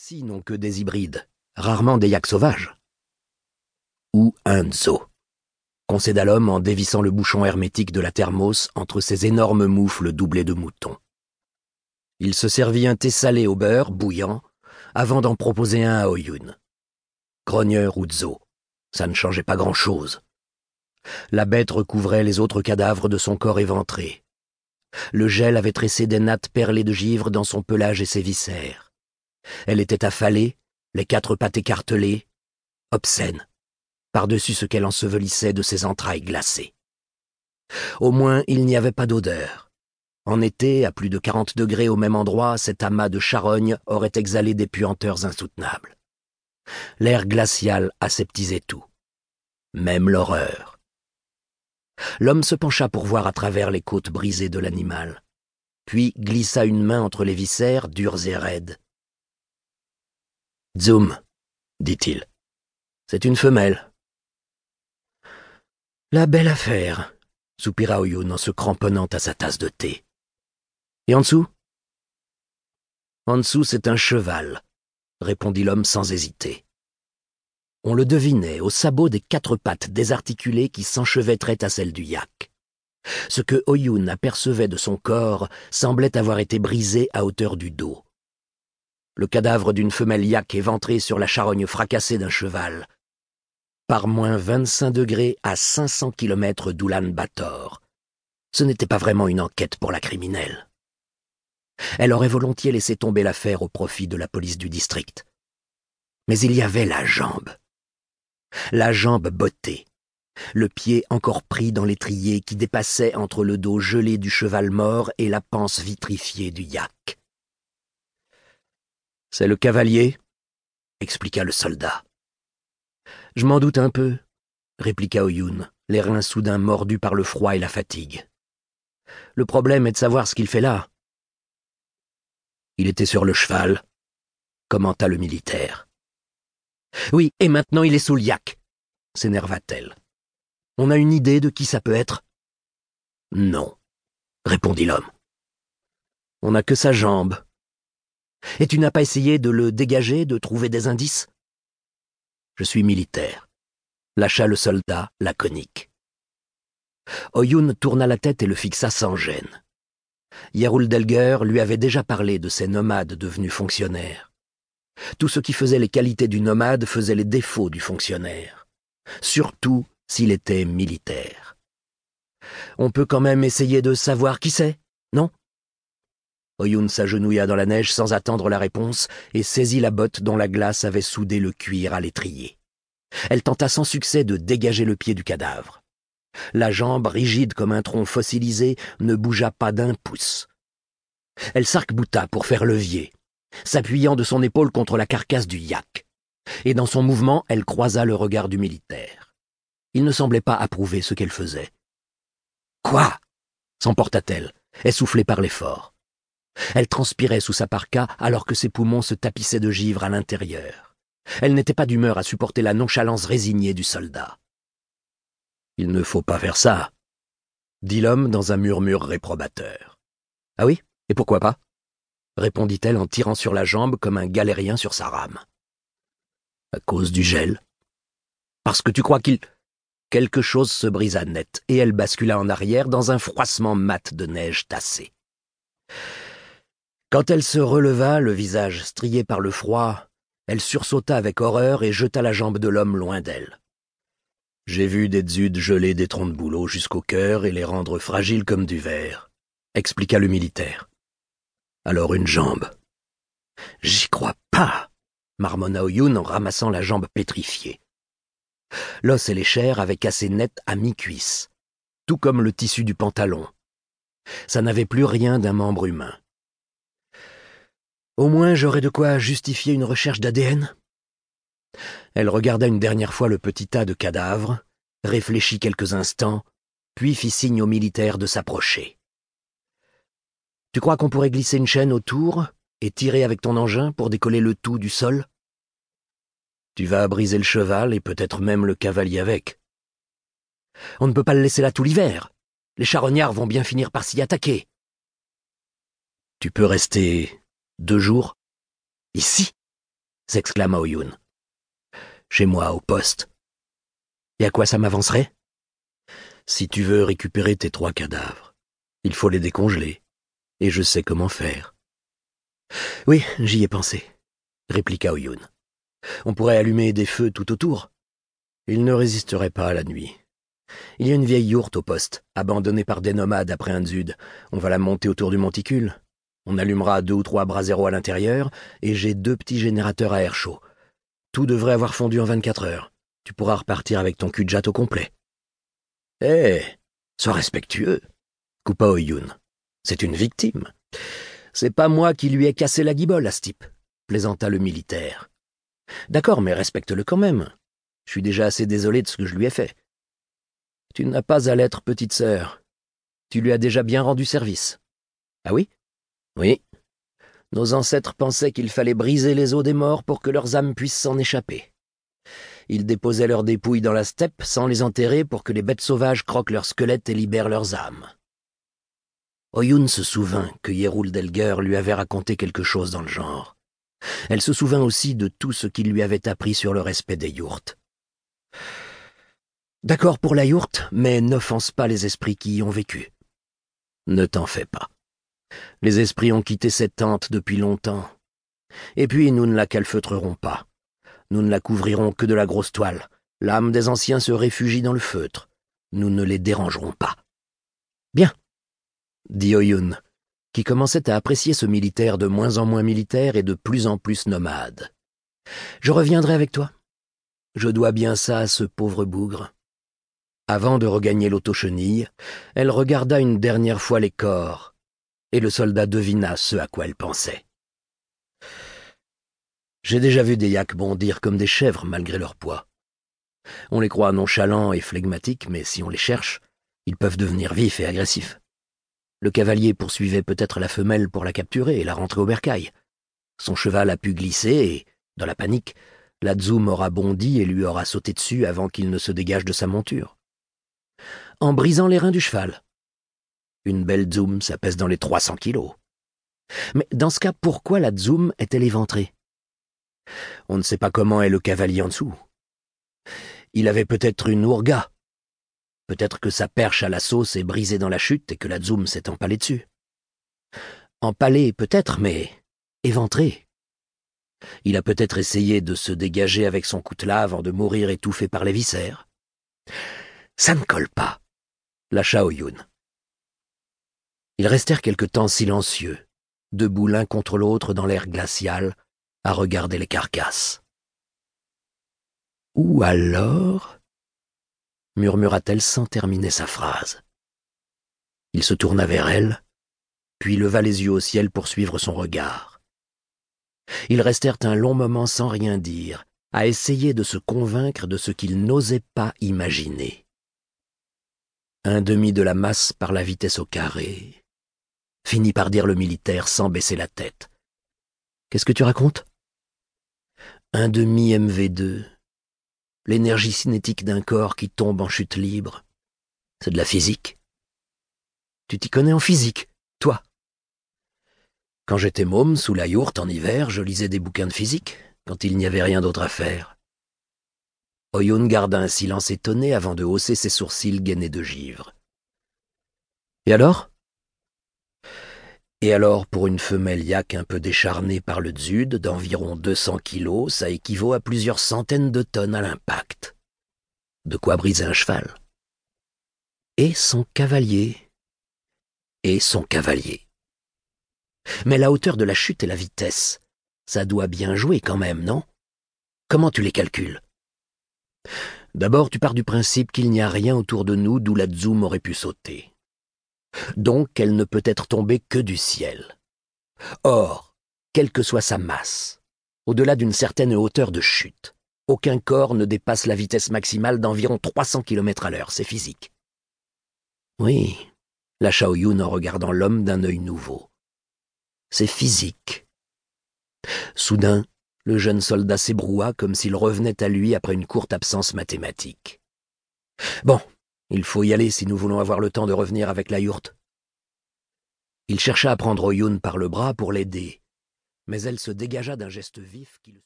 Ici n'ont que des hybrides, rarement des yaks sauvages. Ou un zoo, concéda l'homme en dévissant le bouchon hermétique de la thermos entre ses énormes moufles doublés de moutons. Il se servit un thé salé au beurre, bouillant, avant d'en proposer un à Oyun. Grogneur ou zoo, ça ne changeait pas grand-chose. La bête recouvrait les autres cadavres de son corps éventré. Le gel avait tressé des nattes perlées de givre dans son pelage et ses viscères. Elle était affalée, les quatre pattes écartelées, obscène, par-dessus ce qu'elle ensevelissait de ses entrailles glacées. Au moins, il n'y avait pas d'odeur. En été, à plus de quarante degrés au même endroit, cet amas de charogne aurait exhalé des puanteurs insoutenables. L'air glacial aseptisait tout, même l'horreur. L'homme se pencha pour voir à travers les côtes brisées de l'animal, puis glissa une main entre les viscères durs et raides, Zoom, dit-il. C'est une femelle. La belle affaire, soupira Oyun en se cramponnant à sa tasse de thé. Et en dessous? En dessous, c'est un cheval, répondit l'homme sans hésiter. On le devinait au sabot des quatre pattes désarticulées qui s'enchevêtraient à celles du yak. Ce que Oyun apercevait de son corps semblait avoir été brisé à hauteur du dos le cadavre d'une femelle yak éventrée sur la charogne fracassée d'un cheval. Par moins 25 degrés à 500 kilomètres d'Oulan Bator. Ce n'était pas vraiment une enquête pour la criminelle. Elle aurait volontiers laissé tomber l'affaire au profit de la police du district. Mais il y avait la jambe. La jambe bottée, le pied encore pris dans l'étrier qui dépassait entre le dos gelé du cheval mort et la panse vitrifiée du yak. C'est le cavalier, expliqua le soldat. Je m'en doute un peu, répliqua Oyun, les reins soudain mordus par le froid et la fatigue. Le problème est de savoir ce qu'il fait là. Il était sur le cheval, commenta le militaire. Oui, et maintenant il est sous le yak, s'énerva-t-elle. On a une idée de qui ça peut être? Non, répondit l'homme. On n'a que sa jambe, et tu n'as pas essayé de le dégager, de trouver des indices? Je suis militaire, lâcha le soldat laconique. Oyun tourna la tête et le fixa sans gêne. Yerul Delger lui avait déjà parlé de ces nomades devenus fonctionnaires. Tout ce qui faisait les qualités du nomade faisait les défauts du fonctionnaire, surtout s'il était militaire. On peut quand même essayer de savoir qui c'est, non? Oyun s'agenouilla dans la neige sans attendre la réponse et saisit la botte dont la glace avait soudé le cuir à l'étrier. Elle tenta sans succès de dégager le pied du cadavre. La jambe, rigide comme un tronc fossilisé, ne bougea pas d'un pouce. Elle s'arc-bouta pour faire levier, s'appuyant de son épaule contre la carcasse du yak. Et dans son mouvement, elle croisa le regard du militaire. Il ne semblait pas approuver ce qu'elle faisait. Quoi? s'emporta-t-elle, essoufflée par l'effort. Elle transpirait sous sa parka alors que ses poumons se tapissaient de givre à l'intérieur. Elle n'était pas d'humeur à supporter la nonchalance résignée du soldat. Il ne faut pas faire ça, dit l'homme dans un murmure réprobateur. Ah oui? Et pourquoi pas? répondit-elle en tirant sur la jambe comme un galérien sur sa rame. À cause du gel Parce que tu crois qu'il... Quelque chose se brisa net, et elle bascula en arrière dans un froissement mat de neige tassée. Quand elle se releva, le visage strié par le froid, elle sursauta avec horreur et jeta la jambe de l'homme loin d'elle. J'ai vu des zudes geler des troncs de bouleau jusqu'au cœur et les rendre fragiles comme du verre, expliqua le militaire. Alors une jambe. J'y crois pas, marmonna Oyun en ramassant la jambe pétrifiée. L'os et les chairs avaient cassé net à mi-cuisse, tout comme le tissu du pantalon. Ça n'avait plus rien d'un membre humain. Au moins j'aurais de quoi justifier une recherche d'ADN. Elle regarda une dernière fois le petit tas de cadavres, réfléchit quelques instants, puis fit signe aux militaires de s'approcher. Tu crois qu'on pourrait glisser une chaîne autour et tirer avec ton engin pour décoller le tout du sol? Tu vas briser le cheval et peut-être même le cavalier avec. On ne peut pas le laisser là tout l'hiver. Les charognards vont bien finir par s'y attaquer. Tu peux rester deux jours Ici s'exclama Oyun. Chez moi, au poste. Et à quoi ça m'avancerait? Si tu veux récupérer tes trois cadavres, il faut les décongeler. Et je sais comment faire. Oui, j'y ai pensé, répliqua Oyun. On pourrait allumer des feux tout autour. Ils ne résisteraient pas à la nuit. Il y a une vieille yourte au poste, abandonnée par des nomades après un zud. On va la monter autour du monticule. On allumera deux ou trois braseros à l'intérieur, et j'ai deux petits générateurs à air chaud. Tout devrait avoir fondu en vingt-quatre heures. Tu pourras repartir avec ton cul de jatte au complet. Eh, sois respectueux, coupa Oyun. C'est une victime. C'est pas moi qui lui ai cassé la guibole à ce type, plaisanta le militaire. D'accord, mais respecte-le quand même. Je suis déjà assez désolé de ce que je lui ai fait. Tu n'as pas à l'être, petite sœur. Tu lui as déjà bien rendu service. Ah oui? Oui. Nos ancêtres pensaient qu'il fallait briser les os des morts pour que leurs âmes puissent s'en échapper. Ils déposaient leurs dépouilles dans la steppe sans les enterrer pour que les bêtes sauvages croquent leurs squelettes et libèrent leurs âmes. Oyun se souvint que Yerul Delger lui avait raconté quelque chose dans le genre. Elle se souvint aussi de tout ce qu'il lui avait appris sur le respect des yourtes. D'accord pour la yourte, mais n'offense pas les esprits qui y ont vécu. Ne t'en fais pas. Les esprits ont quitté cette tente depuis longtemps. Et puis nous ne la calfeutrerons pas. Nous ne la couvrirons que de la grosse toile. L'âme des anciens se réfugie dans le feutre. Nous ne les dérangerons pas. Bien, dit Oyun, qui commençait à apprécier ce militaire de moins en moins militaire et de plus en plus nomade. Je reviendrai avec toi. Je dois bien ça à ce pauvre bougre. Avant de regagner l'autochenille, elle regarda une dernière fois les corps, et le soldat devina ce à quoi elle pensait. J'ai déjà vu des yaks bondir comme des chèvres malgré leur poids. On les croit nonchalants et flegmatiques, mais si on les cherche, ils peuvent devenir vifs et agressifs. Le cavalier poursuivait peut-être la femelle pour la capturer et la rentrer au bercail. Son cheval a pu glisser et, dans la panique, la Zoom aura bondi et lui aura sauté dessus avant qu'il ne se dégage de sa monture. En brisant les reins du cheval. Une belle Zoom, ça pèse dans les trois cents kilos. Mais dans ce cas, pourquoi la Zoom est-elle éventrée? On ne sait pas comment est le cavalier en dessous. Il avait peut-être une ourga, Peut-être que sa perche à la sauce est brisée dans la chute et que la zoom s'est empalée dessus. Empalée peut-être, mais éventrée. Il a peut-être essayé de se dégager avec son coutelas avant de mourir étouffé par les viscères. Ça ne colle pas, lâcha Oyun. Ils restèrent quelque temps silencieux, debout l'un contre l'autre dans l'air glacial, à regarder les carcasses. Ou alors murmura-t-elle sans terminer sa phrase. Il se tourna vers elle, puis leva les yeux au ciel pour suivre son regard. Ils restèrent un long moment sans rien dire, à essayer de se convaincre de ce qu'ils n'osaient pas imaginer. Un demi de la masse par la vitesse au carré, finit par dire le militaire sans baisser la tête. Qu'est-ce que tu racontes? Un demi MV2, l'énergie cinétique d'un corps qui tombe en chute libre. C'est de la physique. Tu t'y connais en physique, toi? Quand j'étais môme, sous la yourte en hiver, je lisais des bouquins de physique, quand il n'y avait rien d'autre à faire. Oyun garda un silence étonné avant de hausser ses sourcils gainés de givre. Et alors? Et alors, pour une femelle yak un peu décharnée par le dzud, d'environ 200 kilos, ça équivaut à plusieurs centaines de tonnes à l'impact. De quoi briser un cheval. Et son cavalier. Et son cavalier. Mais la hauteur de la chute et la vitesse, ça doit bien jouer quand même, non? Comment tu les calcules? D'abord, tu pars du principe qu'il n'y a rien autour de nous d'où la zoom aurait pu sauter donc elle ne peut être tombée que du ciel. Or, quelle que soit sa masse, au-delà d'une certaine hauteur de chute, aucun corps ne dépasse la vitesse maximale d'environ 300 km à l'heure, c'est physique. Oui, la Shaoyun en regardant l'homme d'un œil nouveau. C'est physique. Soudain, le jeune soldat s'ébroua comme s'il revenait à lui après une courte absence mathématique. Bon, il faut y aller si nous voulons avoir le temps de revenir avec la yourte. Il chercha à prendre Oyun par le bras pour l'aider, mais elle se dégagea d'un geste vif qui le